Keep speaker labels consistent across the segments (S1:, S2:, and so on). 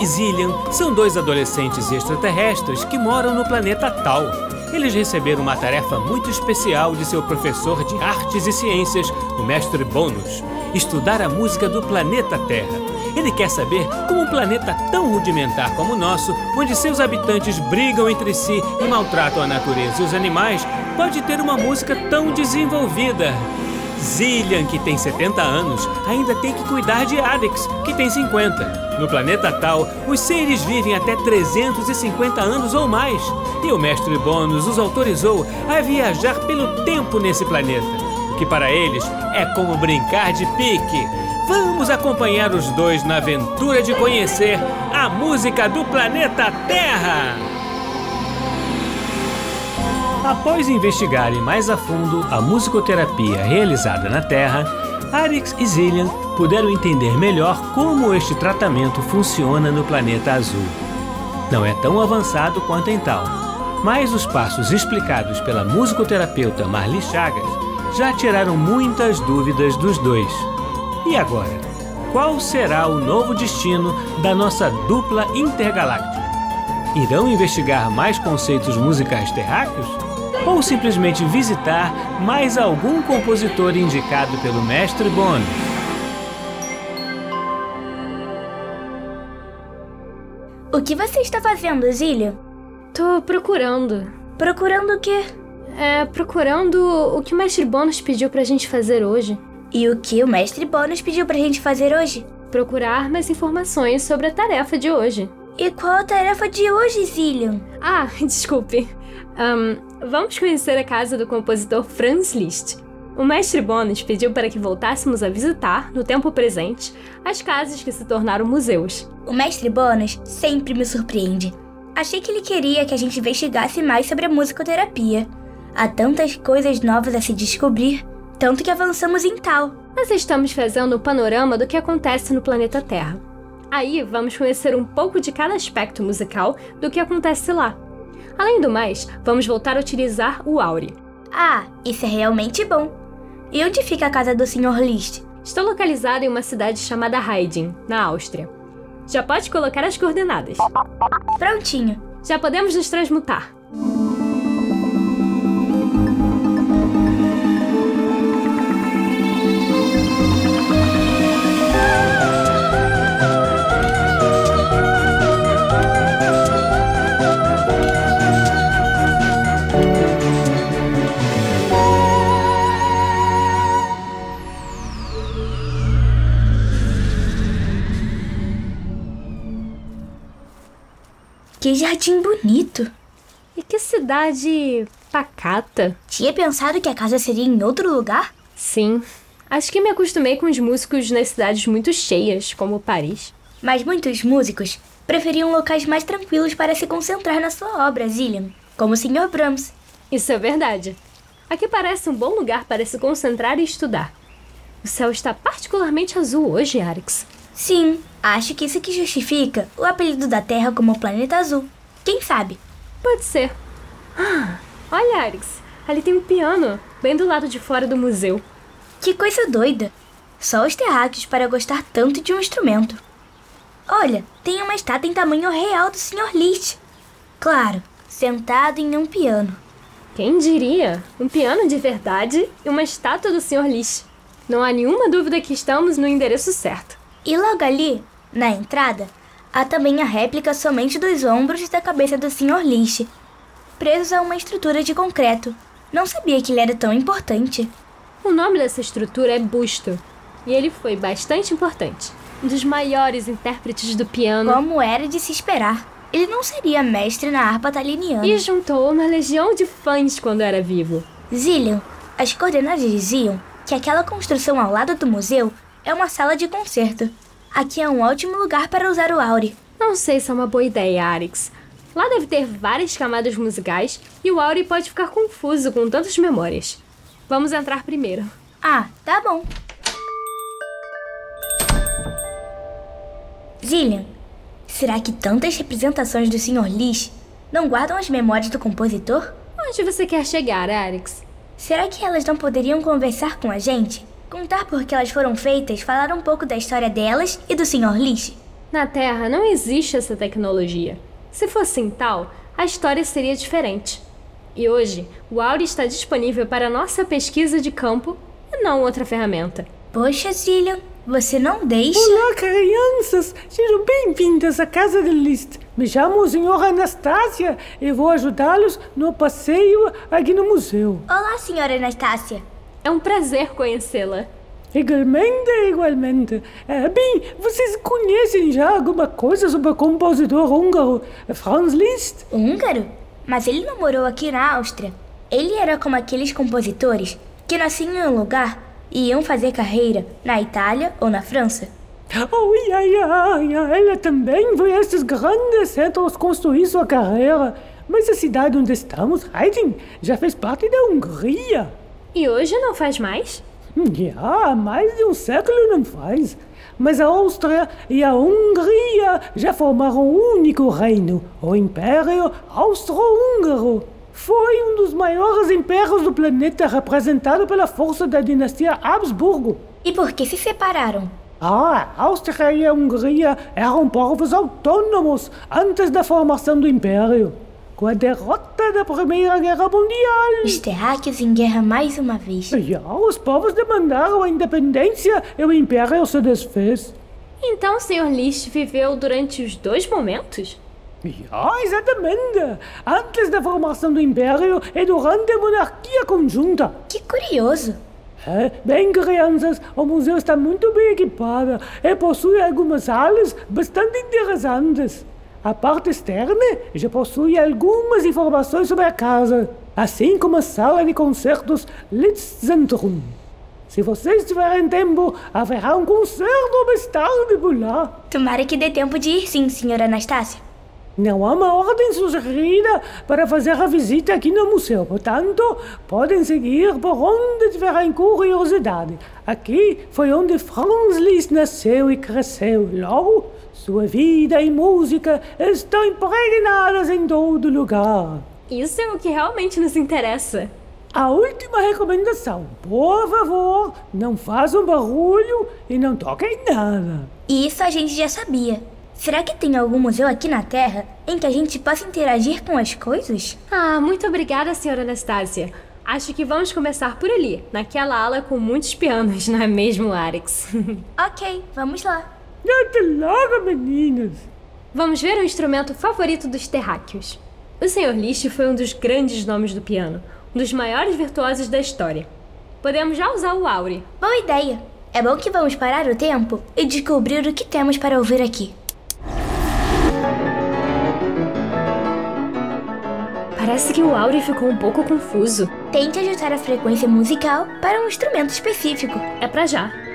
S1: E Zillian são dois adolescentes extraterrestres que moram no planeta Tal. Eles receberam uma tarefa muito especial de seu professor de artes e ciências, o mestre Bônus: estudar a música do planeta Terra. Ele quer saber como um planeta tão rudimentar como o nosso, onde seus habitantes brigam entre si e maltratam a natureza e os animais, pode ter uma música tão desenvolvida. Zillian, que tem 70 anos, ainda tem que cuidar de Adix, que tem 50. No planeta Tal, os seres vivem até 350 anos ou mais. E o mestre Bônus os autorizou a viajar pelo tempo nesse planeta, o que para eles é como brincar de pique. Vamos acompanhar os dois na aventura de conhecer a música do planeta Terra! Após investigarem mais a fundo a musicoterapia realizada na Terra, Arix e Zillian puderam entender melhor como este tratamento funciona no planeta azul. Não é tão avançado quanto em tal, mas os passos explicados pela musicoterapeuta Marli Chagas já tiraram muitas dúvidas dos dois. E agora? Qual será o novo destino da nossa dupla intergaláctica? Irão investigar mais conceitos musicais terráqueos? Ou simplesmente visitar mais algum compositor indicado pelo mestre Bônus?
S2: O que você está fazendo, Zília?
S3: Tô procurando.
S2: Procurando o quê?
S3: É, procurando o que o mestre Bônus pediu pra gente fazer hoje.
S2: E o que o mestre Bônus pediu pra gente fazer hoje?
S3: Procurar mais informações sobre a tarefa de hoje.
S2: E qual a tarefa de hoje, Zillian?
S3: Ah, desculpe. Um, vamos conhecer a casa do compositor Franz Liszt. O mestre Bônus pediu para que voltássemos a visitar, no tempo presente, as casas que se tornaram museus.
S2: O mestre Bônus sempre me surpreende. Achei que ele queria que a gente investigasse mais sobre a musicoterapia. Há tantas coisas novas a se descobrir, tanto que avançamos em tal.
S3: Nós estamos fazendo o panorama do que acontece no planeta Terra. Aí vamos conhecer um pouco de cada aspecto musical do que acontece lá. Além do mais, vamos voltar a utilizar o Auri.
S2: Ah, isso é realmente bom. E onde fica a casa do Sr. Liszt?
S3: Está localizado em uma cidade chamada Heiding, na Áustria. Já pode colocar as coordenadas.
S2: Prontinho.
S3: Já podemos nos transmutar.
S2: Que jardim bonito.
S3: E que cidade pacata.
S2: Tinha pensado que a casa seria em outro lugar?
S3: Sim. Acho que me acostumei com os músicos nas cidades muito cheias, como Paris.
S2: Mas muitos músicos preferiam locais mais tranquilos para se concentrar na sua obra, Zillian, como o Sr. Brahms.
S3: Isso é verdade. Aqui parece um bom lugar para se concentrar e estudar. O céu está particularmente azul hoje, Arix.
S2: Sim, acho que isso que justifica o apelido da Terra como planeta azul. Quem sabe?
S3: Pode ser. Ah, olha, Arix, ali tem um piano, bem do lado de fora do museu.
S2: Que coisa doida! Só os terráqueos para gostar tanto de um instrumento. Olha, tem uma estátua em tamanho real do Sr. Liszt. Claro, sentado em um piano.
S3: Quem diria? Um piano de verdade e uma estátua do Sr. Liszt. Não há nenhuma dúvida que estamos no endereço certo.
S2: E logo ali, na entrada, há também a réplica somente dos ombros e da cabeça do Sr. Liszt, presos a uma estrutura de concreto. Não sabia que ele era tão importante.
S3: O nome dessa estrutura é busto, e ele foi bastante importante. Um dos maiores intérpretes do piano.
S2: Como era de se esperar. Ele não seria mestre na harpa taliniana.
S3: E juntou uma legião de fãs quando era vivo.
S2: Zillion, as coordenadas diziam que aquela construção ao lado do museu é uma sala de concerto. Aqui é um ótimo lugar para usar o Auri.
S3: Não sei se é uma boa ideia, Arix. Lá deve ter várias camadas musicais e o Auri pode ficar confuso com tantas memórias. Vamos entrar primeiro.
S2: Ah, tá bom. Zillian, será que tantas representações do Sr. Liszt não guardam as memórias do compositor?
S3: Onde você quer chegar, Arix?
S2: Será que elas não poderiam conversar com a gente? Contar por que elas foram feitas, falar um pouco da história delas e do Sr. Liszt?
S3: Na Terra não existe essa tecnologia. Se fosse tal, a história seria diferente. E hoje, o Auri está disponível para nossa pesquisa de campo e não outra ferramenta.
S2: Poxa, Zillion, você não deixa.
S4: Olá, crianças! Sejam bem-vindas à casa de Liszt. Me chamo o senhor Anastácia e vou ajudá-los no passeio aqui no museu.
S2: Olá, senhora Anastácia.
S3: É um prazer conhecê-la.
S4: Igualmente, igualmente. É, bem, vocês conhecem já alguma coisa sobre o compositor húngaro Franz Liszt?
S2: Húngaro? Mas ele não morou aqui na Áustria. Ele era como aqueles compositores que nasciam em um lugar e iam fazer carreira na Itália ou na França.
S4: Oh, ia, ia, ia. Ela também foi a esses grandes centros construir sua carreira. Mas a cidade onde estamos, Heiding, já fez parte da Hungria.
S3: E hoje não faz mais?
S4: Já, mais de um século não faz. Mas a Áustria e a Hungria já formaram um único reino, o Império Austro-Húngaro. Foi um dos maiores impérios do planeta representado pela força da dinastia Habsburgo.
S2: E por que se separaram?
S4: Ah, a Áustria e a Hungria eram povos autônomos antes da formação do Império. Com a derrota da Primeira Guerra Mundial.
S2: Os terráqueos em guerra mais uma vez.
S4: Já, os povos demandaram a independência e o Império se desfez.
S3: Então o Sr. Liszt viveu durante os dois momentos?
S4: Já, exatamente. Antes da formação do Império e durante a monarquia conjunta.
S2: Que curioso.
S4: É, bem, crianças, o museu está muito bem equipado e possui algumas salas bastante interessantes. A parte externa já possui algumas informações sobre a casa, assim como a sala de concertos Litzzentrum. Se vocês tiverem tempo, haverá um concerto mais tarde por lá.
S2: Tomara que dê tempo de ir sim, senhora Anastácia.
S4: Não há uma ordem sugerida para fazer a visita aqui no museu, portanto, podem seguir por onde tiverem curiosidade. Aqui foi onde Franz Liszt nasceu e cresceu. Logo, sua vida e música estão impregnadas em todo lugar.
S3: Isso é o que realmente nos interessa.
S4: A última recomendação: por favor, não façam barulho e não toquem nada.
S2: Isso a gente já sabia. Será que tem algum museu aqui na Terra em que a gente possa interagir com as coisas?
S3: Ah, muito obrigada, senhora Anastácia. Acho que vamos começar por ali, naquela ala com muitos pianos, não é mesmo, Alex?
S2: ok, vamos lá.
S4: Até logo, meninas!
S3: Vamos ver o instrumento favorito dos terráqueos. O Sr. Liszt foi um dos grandes nomes do piano, um dos maiores virtuosos da história. Podemos já usar o Auri.
S2: Boa ideia! É bom que vamos parar o tempo e descobrir o que temos para ouvir aqui.
S3: Parece que o Auri ficou um pouco confuso.
S2: Tente ajustar a frequência musical para um instrumento específico.
S3: É pra já.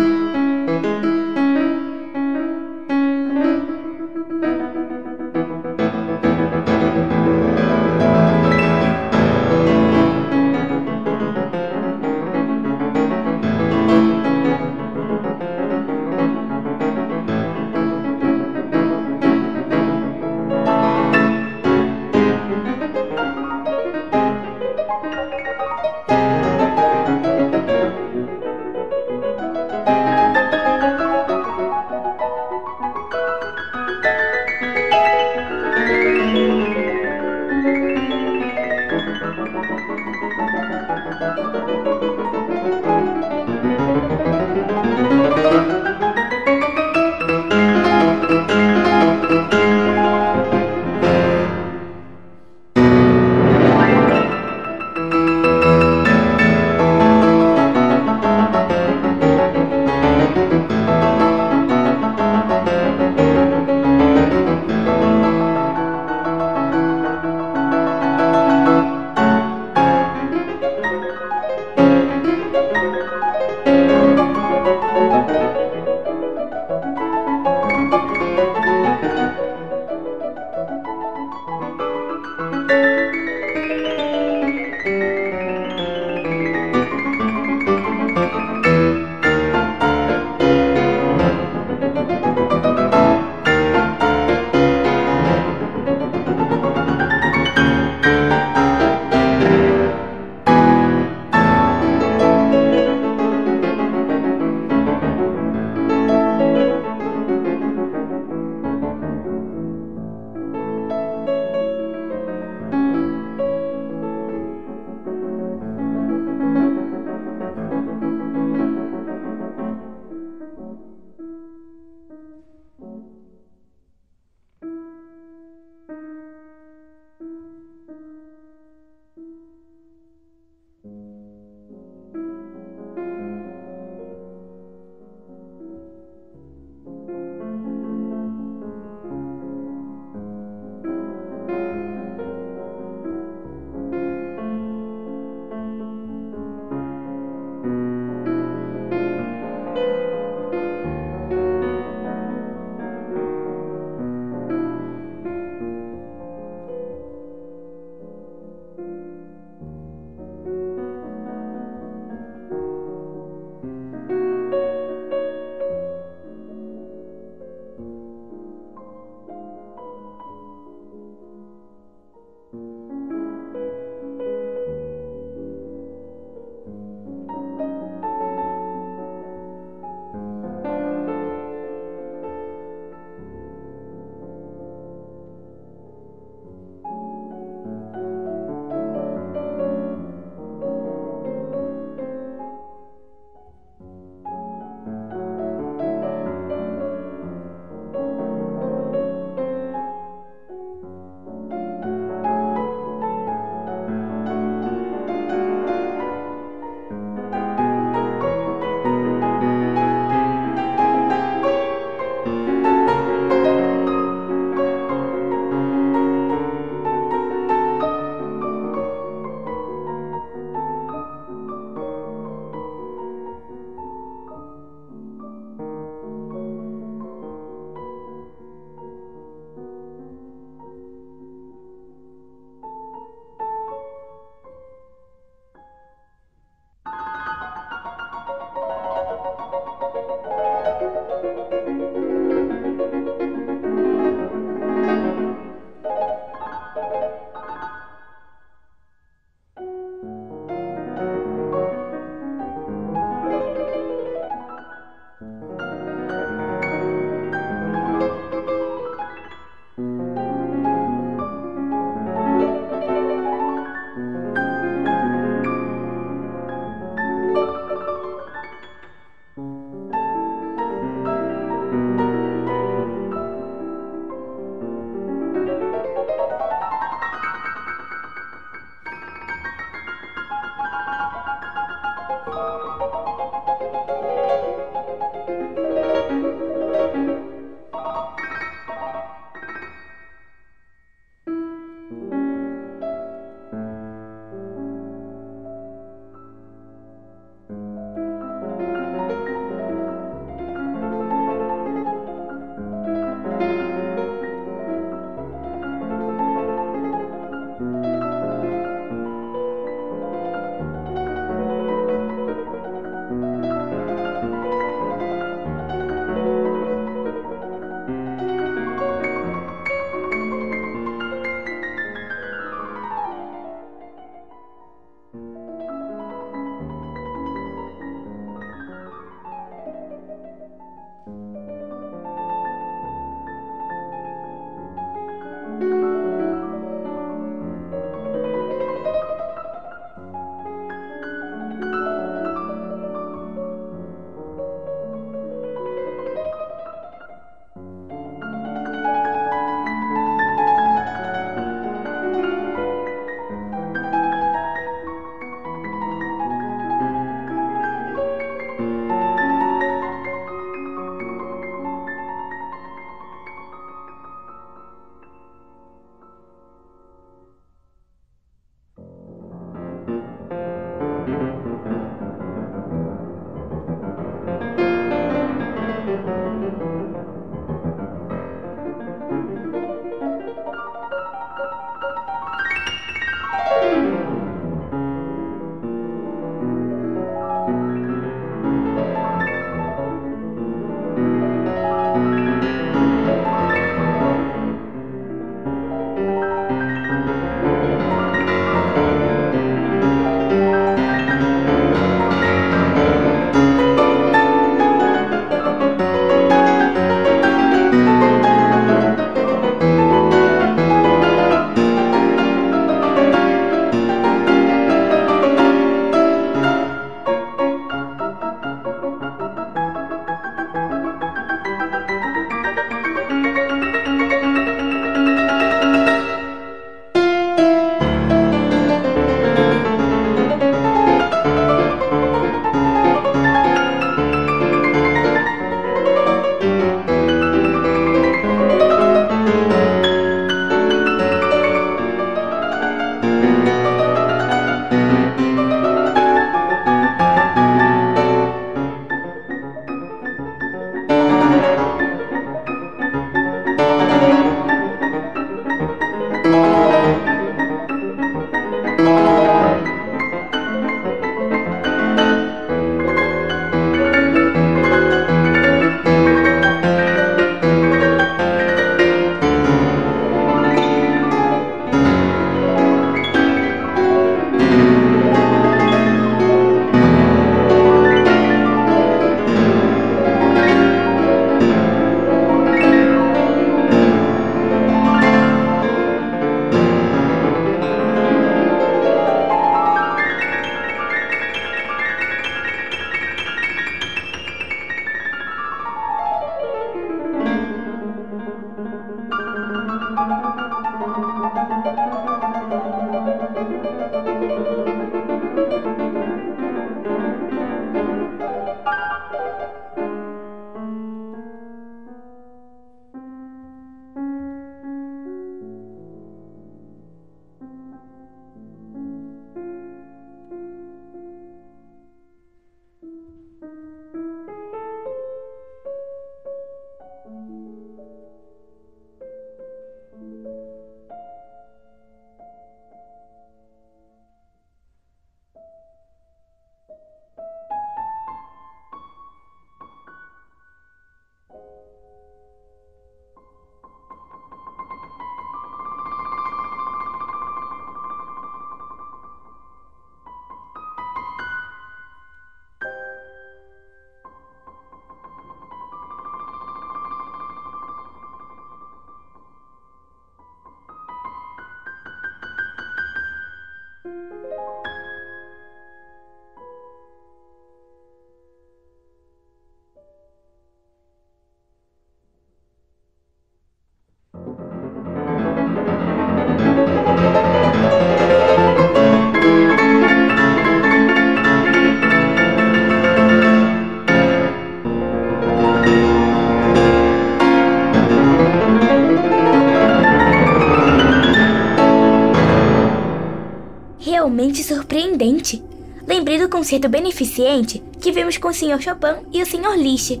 S2: Surpreendente. Lembrei do concerto beneficente que vimos com o Sr. Chopin e o Sr. Liszt.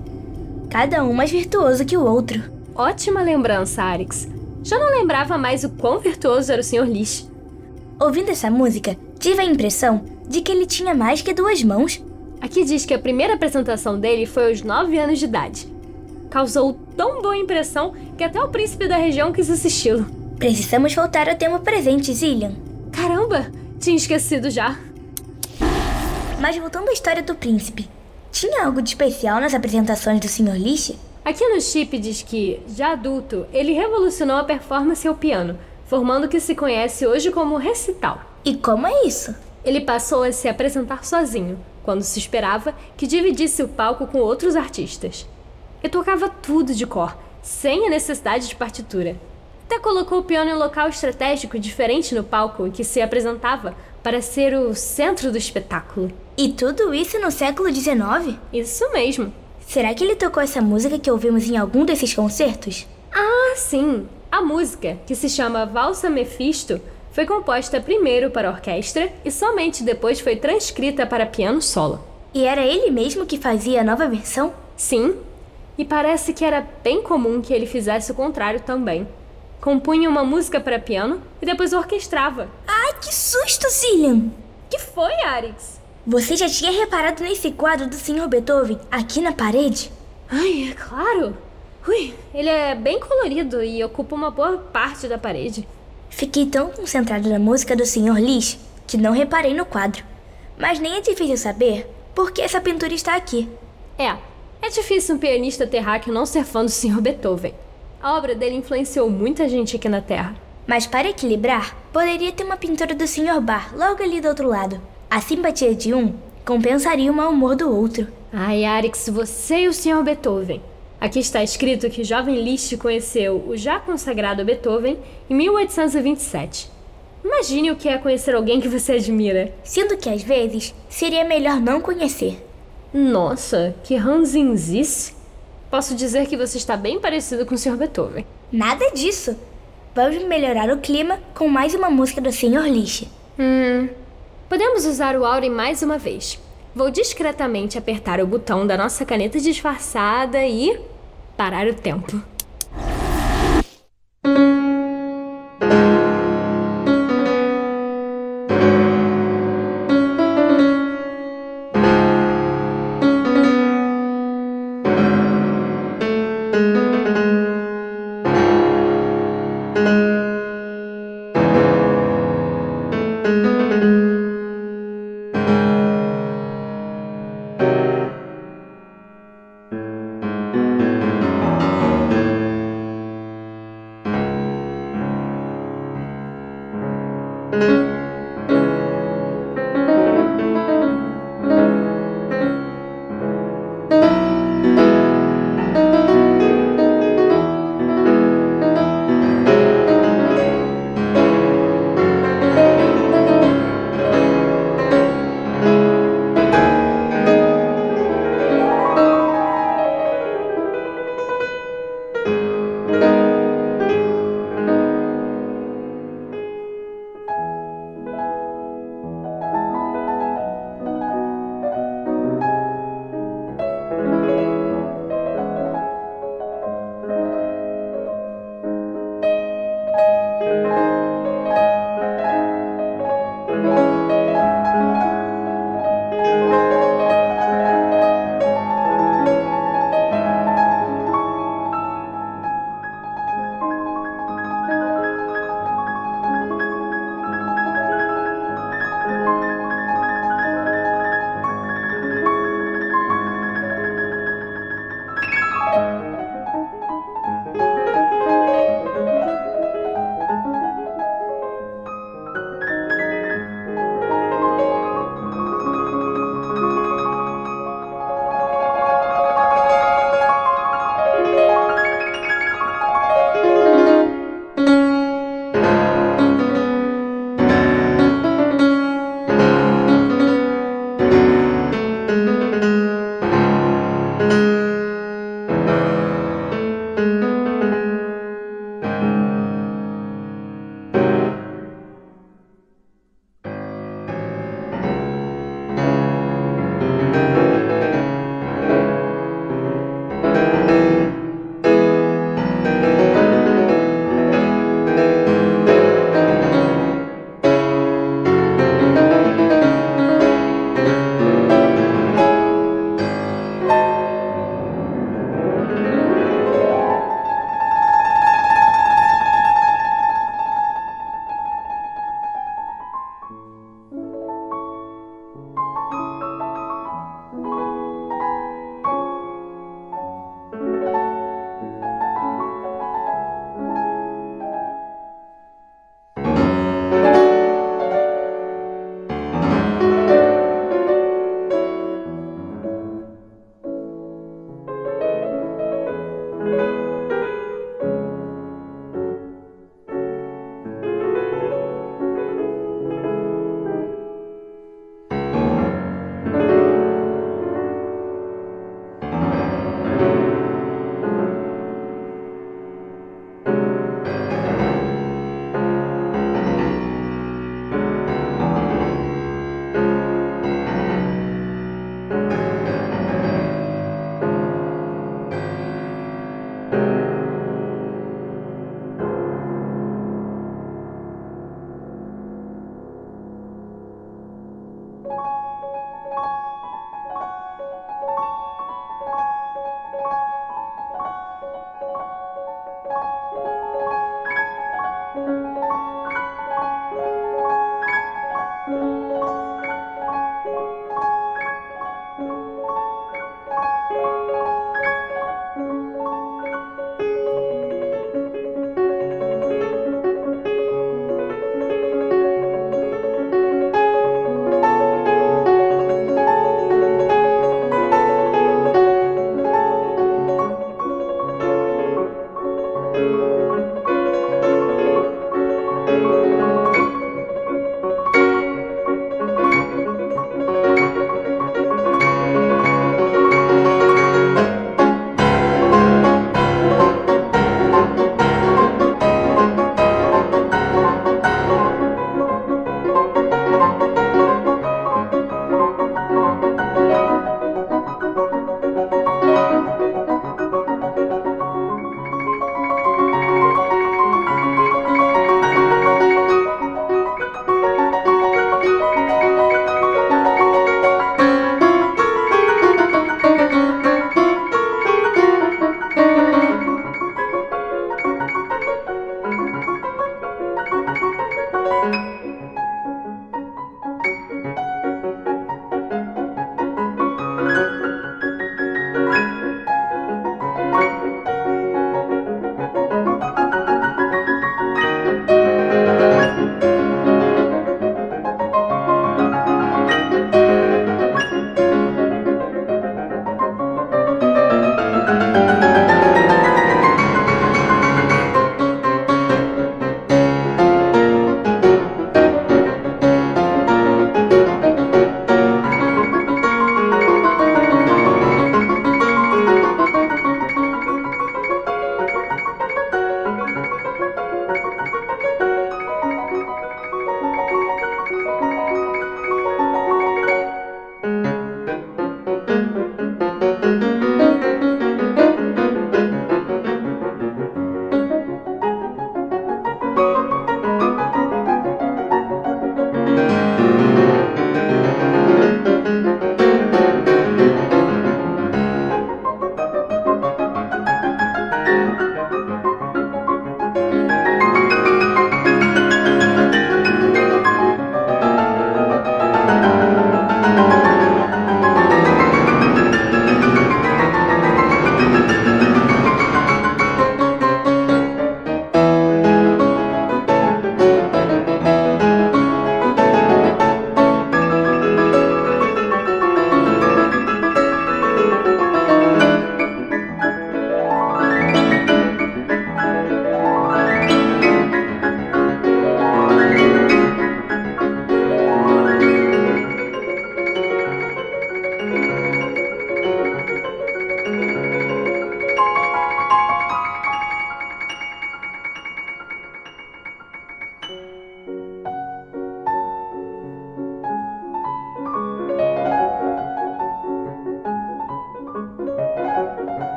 S2: Cada um mais virtuoso que o outro.
S3: Ótima lembrança, Arix. Já não lembrava mais o quão virtuoso era o Sr. Liszt.
S2: Ouvindo essa música, tive a impressão de que ele tinha mais que duas mãos.
S3: Aqui diz que a primeira apresentação dele foi aos 9 anos de idade. Causou tão boa impressão que até o príncipe da região quis assisti-lo.
S2: Precisamos voltar ao tema presente, Zillian.
S3: Tinha esquecido já.
S2: Mas voltando à história do príncipe, tinha algo de especial nas apresentações do Sr. Liszt?
S3: Aqui no chip diz que, já adulto, ele revolucionou a performance ao piano, formando o que se conhece hoje como recital.
S2: E como é isso?
S3: Ele passou a se apresentar sozinho, quando se esperava que dividisse o palco com outros artistas. E tocava tudo de cor, sem a necessidade de partitura. Até colocou o piano em um local estratégico diferente no palco em que se apresentava para ser o centro do espetáculo.
S2: E tudo isso no século XIX?
S3: Isso mesmo.
S2: Será que ele tocou essa música que ouvimos em algum desses concertos?
S3: Ah, sim! A música, que se chama Valsa Mephisto, foi composta primeiro para orquestra e somente depois foi transcrita para piano solo.
S2: E era ele mesmo que fazia a nova versão?
S3: Sim, e parece que era bem comum que ele fizesse o contrário também. Compunha uma música para piano e depois orquestrava.
S2: Ai, que susto, Cillian!
S3: Que foi, Arix?
S2: Você já tinha reparado nesse quadro do Sr. Beethoven aqui na parede?
S3: Ai, é claro. Ui, ele é bem colorido e ocupa uma boa parte da parede.
S2: Fiquei tão concentrado na música do Sr. Liszt que não reparei no quadro. Mas nem é difícil saber por que essa pintura está aqui.
S3: É, é difícil um pianista terráqueo não ser fã do Sr. Beethoven. A obra dele influenciou muita gente aqui na Terra.
S2: Mas para equilibrar, poderia ter uma pintura do Sr. Bar logo ali do outro lado. A simpatia de um compensaria o mau humor do outro.
S3: Ai, Arix, você e o Sr. Beethoven. Aqui está escrito que o jovem Liszt conheceu o já consagrado Beethoven em 1827. Imagine o que é conhecer alguém que você admira.
S2: Sendo que às vezes seria melhor não conhecer.
S3: Nossa, que ranzinzice. Posso dizer que você está bem parecido com o Sr. Beethoven.
S2: Nada disso. Vamos melhorar o clima com mais uma música do Sr. Liszt.
S3: Hum. Podemos usar o Aure mais uma vez. Vou discretamente apertar o botão da nossa caneta disfarçada e. parar o tempo.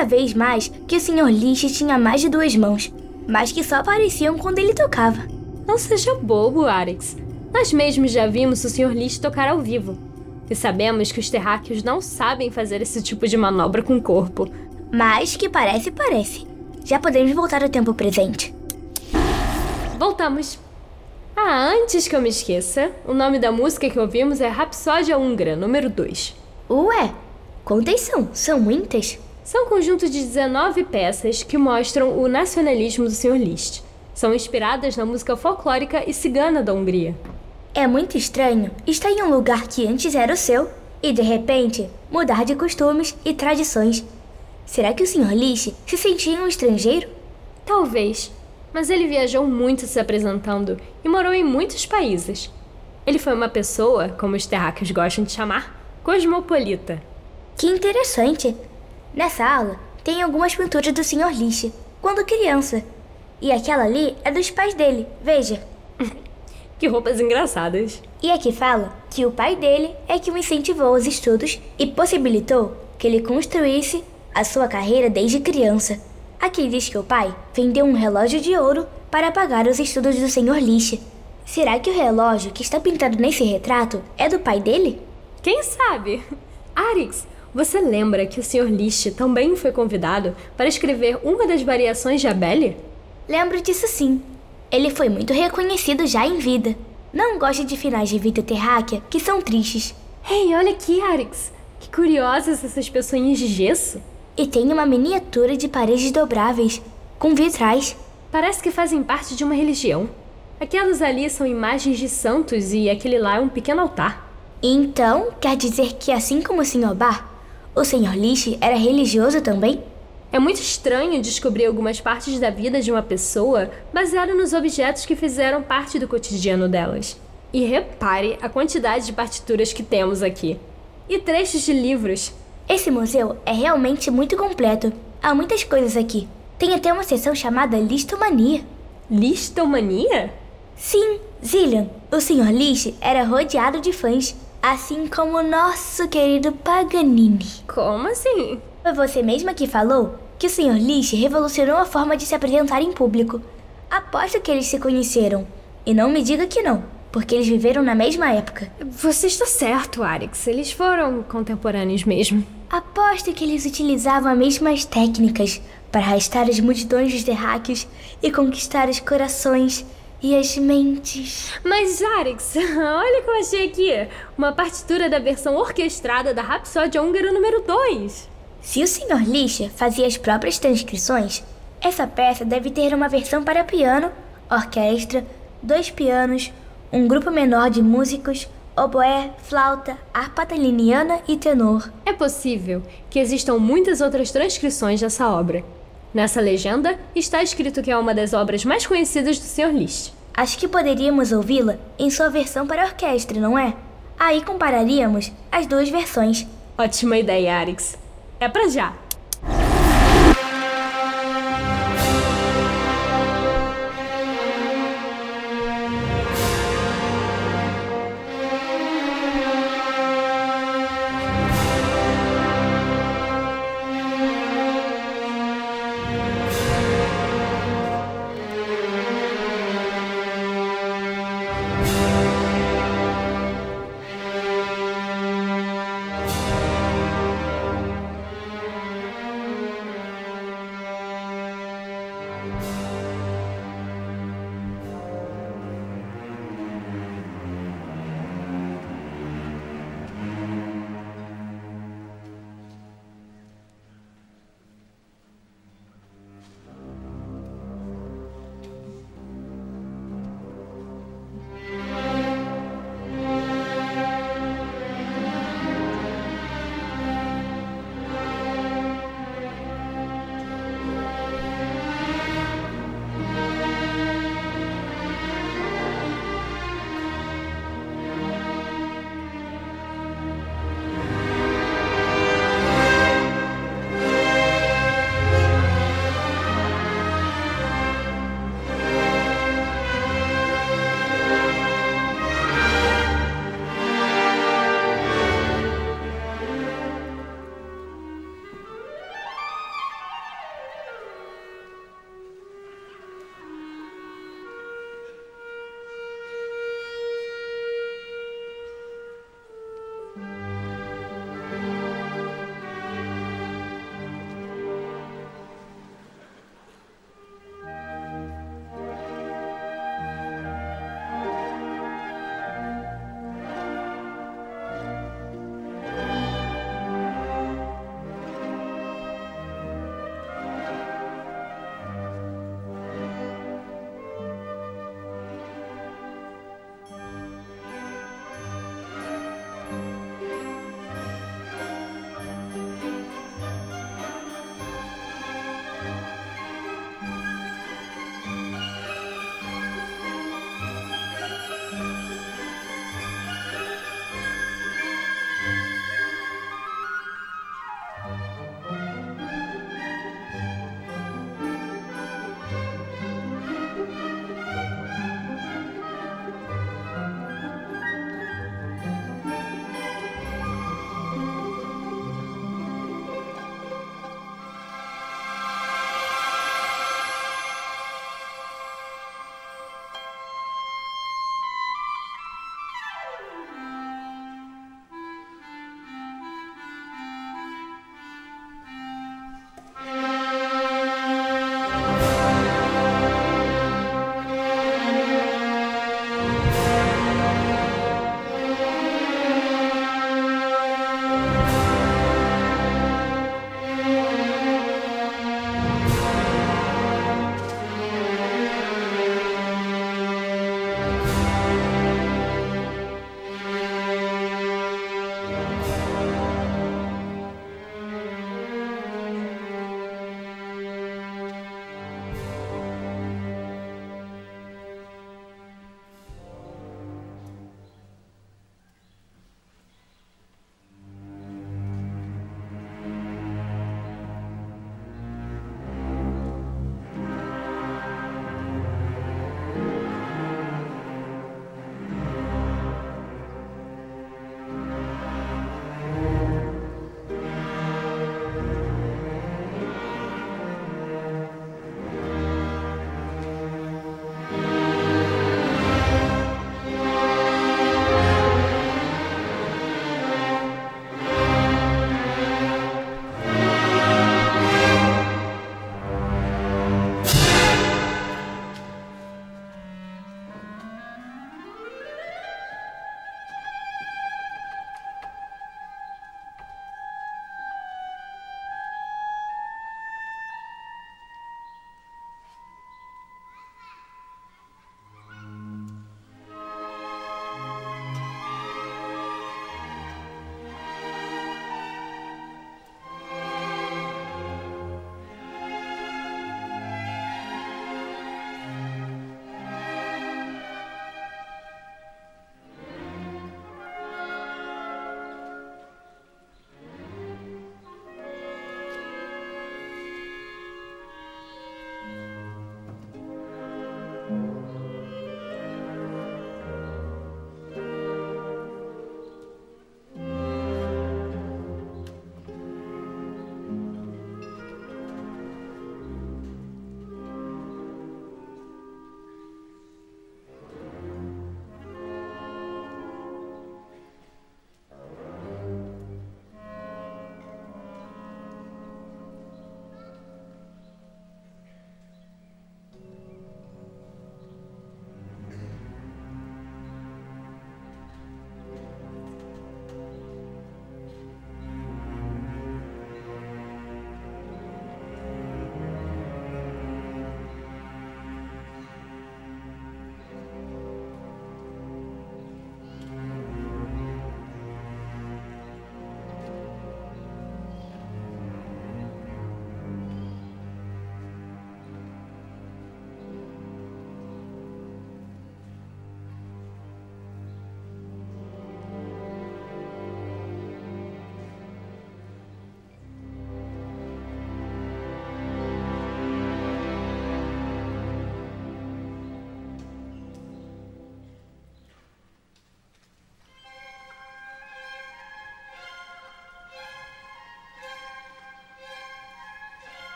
S2: Cada vez mais que o Sr. Lish tinha mais de duas mãos, mas que só apareciam quando ele tocava.
S3: Não seja bobo, Arix. Nós mesmos já vimos o Sr. Lish tocar ao vivo. E sabemos que os terráqueos não sabem fazer esse tipo de manobra com o corpo.
S2: Mas que parece, parece. Já podemos voltar ao tempo presente.
S3: Voltamos. Ah, antes que eu me esqueça, o nome da música que ouvimos é Rapsódia Húngara, número 2.
S2: Ué, quantas são? São muitas?
S3: São um conjunto de 19 peças que mostram o nacionalismo do Sr. Liszt. São inspiradas na música folclórica e cigana da Hungria.
S2: É muito estranho estar em um lugar que antes era o seu e, de repente, mudar de costumes e tradições. Será que o Sr. Liszt se sentia um estrangeiro?
S3: Talvez, mas ele viajou muito se apresentando e morou em muitos países. Ele foi uma pessoa, como os terráqueos gostam de chamar, cosmopolita.
S2: Que interessante! Nessa aula tem algumas pinturas do Sr. Liszt, quando criança. E aquela ali é dos pais dele, veja.
S3: que roupas engraçadas.
S2: E aqui fala que o pai dele é que o incentivou aos estudos e possibilitou que ele construísse a sua carreira desde criança. Aqui diz que o pai vendeu um relógio de ouro para pagar os estudos do Sr. Liszt. Será que o relógio que está pintado nesse retrato é do pai dele?
S3: Quem sabe? Arix, você lembra que o Sr. Liszt também foi convidado para escrever uma das variações de Abele?
S2: Lembro disso sim. Ele foi muito reconhecido já em vida. Não gosta de finais de vida terráquea que são tristes.
S3: Ei, olha aqui, Arix. Que curiosas essas pessoinhas de gesso.
S2: E tem uma miniatura de paredes dobráveis, com vitrais.
S3: Parece que fazem parte de uma religião. Aquelas ali são imagens de santos e aquele lá é um pequeno altar.
S2: Então, quer dizer que assim como o Sr. Bar, o Sr. Lish era religioso também?
S3: É muito estranho descobrir algumas partes da vida de uma pessoa baseado nos objetos que fizeram parte do cotidiano delas. E repare a quantidade de partituras que temos aqui. E trechos de livros.
S2: Esse museu é realmente muito completo. Há muitas coisas aqui. Tem até uma seção chamada Listomania.
S3: Listomania?
S2: Sim, Zillian. O Sr. Liszt era rodeado de fãs, assim como o nosso querido Paganini.
S3: Como assim?
S2: Foi você mesma que falou que o Sr. Liszt revolucionou a forma de se apresentar em público. Aposto que eles se conheceram. E não me diga que não, porque eles viveram na mesma época.
S3: Você está certo, Arix. Eles foram contemporâneos mesmo.
S2: Aposto que eles utilizavam as mesmas técnicas para arrastar as multidões dos terráqueos e conquistar os corações e as mentes.
S3: Mas, Arix, olha o que eu achei aqui: uma partitura da versão orquestrada da Rapsódia Húngara número 2.
S2: Se o Sr. Lixa fazia as próprias transcrições, essa peça deve ter uma versão para piano, orquestra, dois pianos, um grupo menor de músicos, oboé, flauta, harpa taliniana e tenor.
S3: É possível que existam muitas outras transcrições dessa obra. Nessa legenda está escrito que é uma das obras mais conhecidas do Sr. Liszt.
S2: Acho que poderíamos ouvi-la em sua versão para orquestra, não é? Aí compararíamos as duas versões.
S3: Ótima ideia, Arix. É pra já!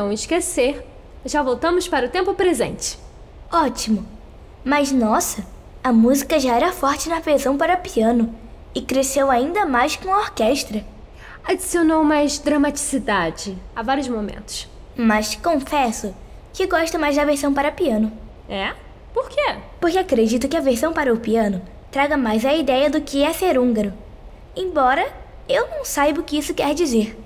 S3: Não esquecer, já voltamos para o tempo presente.
S2: Ótimo. Mas nossa, a música já era forte na versão para piano e cresceu ainda mais com a orquestra.
S3: Adicionou mais dramaticidade a vários momentos.
S2: Mas confesso que gosto mais da versão para piano,
S3: É? Por quê?
S2: porque acredito que a versão para o piano traga mais a ideia do que é ser húngaro. Embora eu não saiba o que isso quer dizer.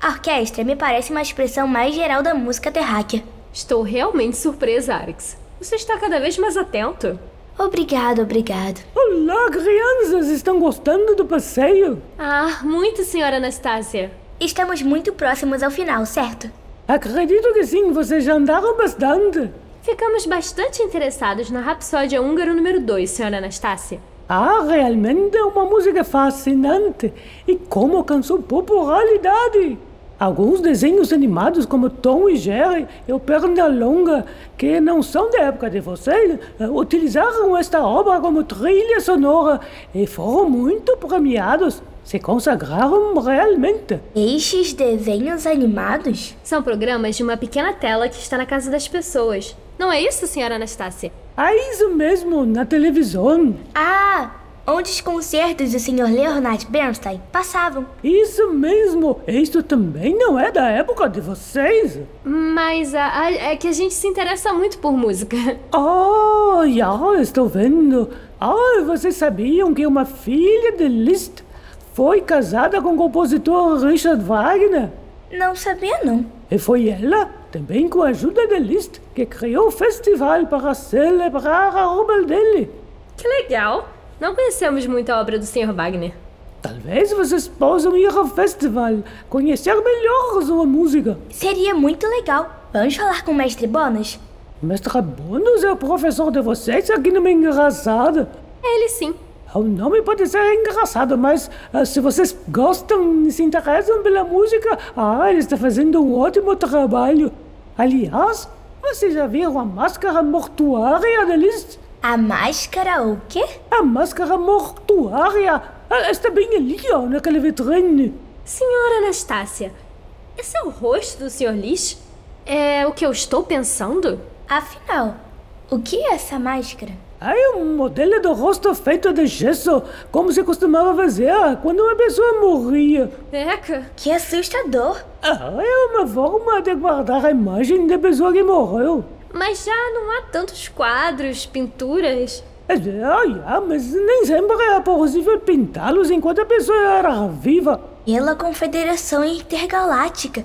S2: A orquestra me parece uma expressão mais geral da música terráquea.
S3: Estou realmente surpresa, Arix. Você está cada vez mais atento.
S2: Obrigado, obrigado.
S4: Olá, crianças! Estão gostando do passeio?
S3: Ah, muito, senhora Anastácia.
S2: Estamos muito próximos ao final, certo?
S4: Acredito que sim, vocês já andaram bastante.
S3: Ficamos bastante interessados na Rapsódia Húngaro número 2, senhora Anastácia.
S4: Ah, realmente é uma música fascinante e como alcançou popularidade. Alguns desenhos animados como Tom e Jerry e o Pernalonga, que não são da época de vocês, eh, utilizaram esta obra como trilha sonora e foram muito premiados. Se consagraram realmente.
S2: Estes desenhos animados?
S3: São programas de uma pequena tela que está na casa das pessoas. Não é isso, senhora Anastácia?
S4: É isso mesmo, na televisão.
S2: Ah, onde os concertos do Sr. Leonard Bernstein passavam.
S4: Isso mesmo. Isto também não é da época de vocês.
S3: Mas a, a- é que a gente se interessa muito por música.
S4: Ah, já estou vendo. Ah, vocês sabiam que uma filha de Liszt foi casada com o compositor Richard Wagner?
S2: Não sabia, não.
S4: E foi ela, também com a ajuda de Liszt, que criou o festival para celebrar a obra dele.
S3: Que legal! Não conhecemos muito a obra do Sr. Wagner.
S4: Talvez vocês possam ir ao festival, conhecer melhor sua música.
S2: Seria muito legal. Vamos falar com o mestre Bônus?
S4: Mestre Bônus é o professor de vocês aqui numa engraçada.
S3: Ele sim.
S4: O nome pode ser engraçado, mas ah, se vocês gostam e se interessam pela música, ah, ele está fazendo um ótimo trabalho. Aliás, vocês já viram a máscara mortuária Liszt?
S2: A máscara o quê?
S4: A máscara mortuária ah, está bem ali, ó, naquela vitrine.
S3: Senhora Anastácia, esse é o rosto do Sr. Lish? É o que eu estou pensando?
S2: Afinal, o que é essa máscara?
S4: É um modelo do rosto feito de gesso, como se costumava fazer quando uma pessoa morria.
S3: Eca!
S2: Que assustador!
S4: Ah, é uma forma de guardar a imagem da pessoa que morreu.
S3: Mas já não há tantos quadros, pinturas.
S4: É, ah, mas nem sempre é possível pintá-los enquanto a pessoa era viva.
S2: Pela Confederação Intergaláctica.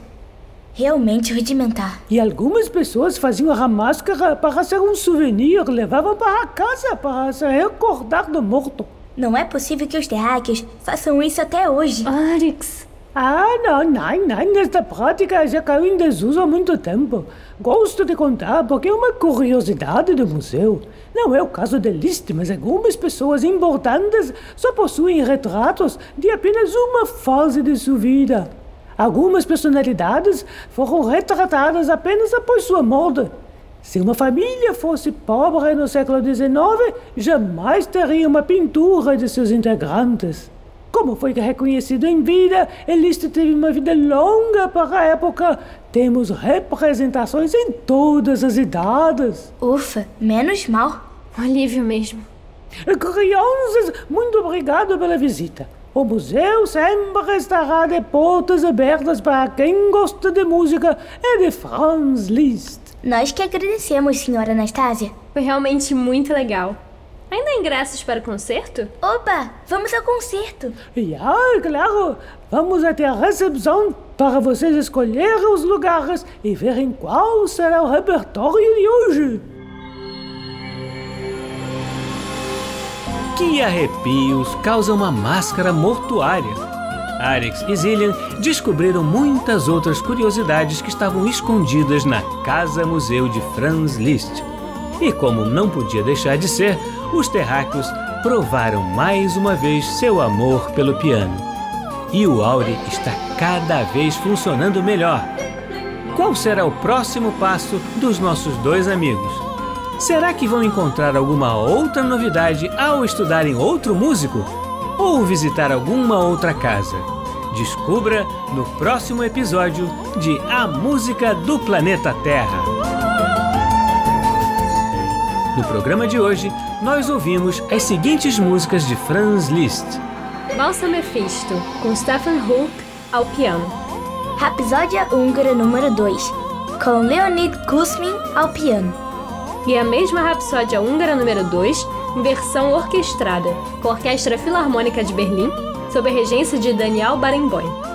S2: Realmente rudimentar.
S4: E algumas pessoas faziam a máscara para ser um souvenir, levavam para casa para se recordar do morto.
S2: Não é possível que os terráqueos façam isso até hoje.
S3: Arix!
S4: Ah, não, não, não, esta prática já caiu em desuso há muito tempo. Gosto de contar porque é uma curiosidade do museu. Não é o caso de Liszt, mas algumas pessoas importantes só possuem retratos de apenas uma fase de sua vida. Algumas personalidades foram retratadas apenas após sua morte. Se uma família fosse pobre no século XIX, jamais teria uma pintura de seus integrantes. Como foi reconhecido em vida, Liszt teve uma vida longa para a época. Temos representações em todas as idades.
S2: Ufa, menos mal.
S3: Um alívio mesmo.
S4: Crianças, muito obrigado pela visita. O museu sempre estará de portas abertas para quem gosta de música e de Franz Liszt.
S2: Nós que agradecemos, senhora Anastasia.
S3: Foi realmente muito legal. Ainda há ingressos para o concerto?
S2: Opa, vamos ao concerto.
S4: E, ah, claro, vamos até a recepção para vocês escolherem os lugares e verem qual será o repertório de hoje.
S1: Que arrepios causa uma máscara mortuária! Arix e Zillian descobriram muitas outras curiosidades que estavam escondidas na Casa Museu de Franz Liszt. E como não podia deixar de ser, os terráqueos provaram mais uma vez seu amor pelo piano. E o Auri está cada vez funcionando melhor. Qual será o próximo passo dos nossos dois amigos? Será que vão encontrar alguma outra novidade ao estudarem outro músico? Ou visitar alguma outra casa? Descubra no próximo episódio de A Música do Planeta Terra. No programa de hoje, nós ouvimos as seguintes músicas de Franz Liszt:
S3: Valsa Mephisto, com Stefan Hulk ao piano.
S2: Rapsódia Húngara número 2, com Leonid Kuzmin ao piano.
S3: E a mesma Rapsódia Húngara número 2, em versão orquestrada, com a Orquestra Filarmônica de Berlim, sob a regência de Daniel Barenboim.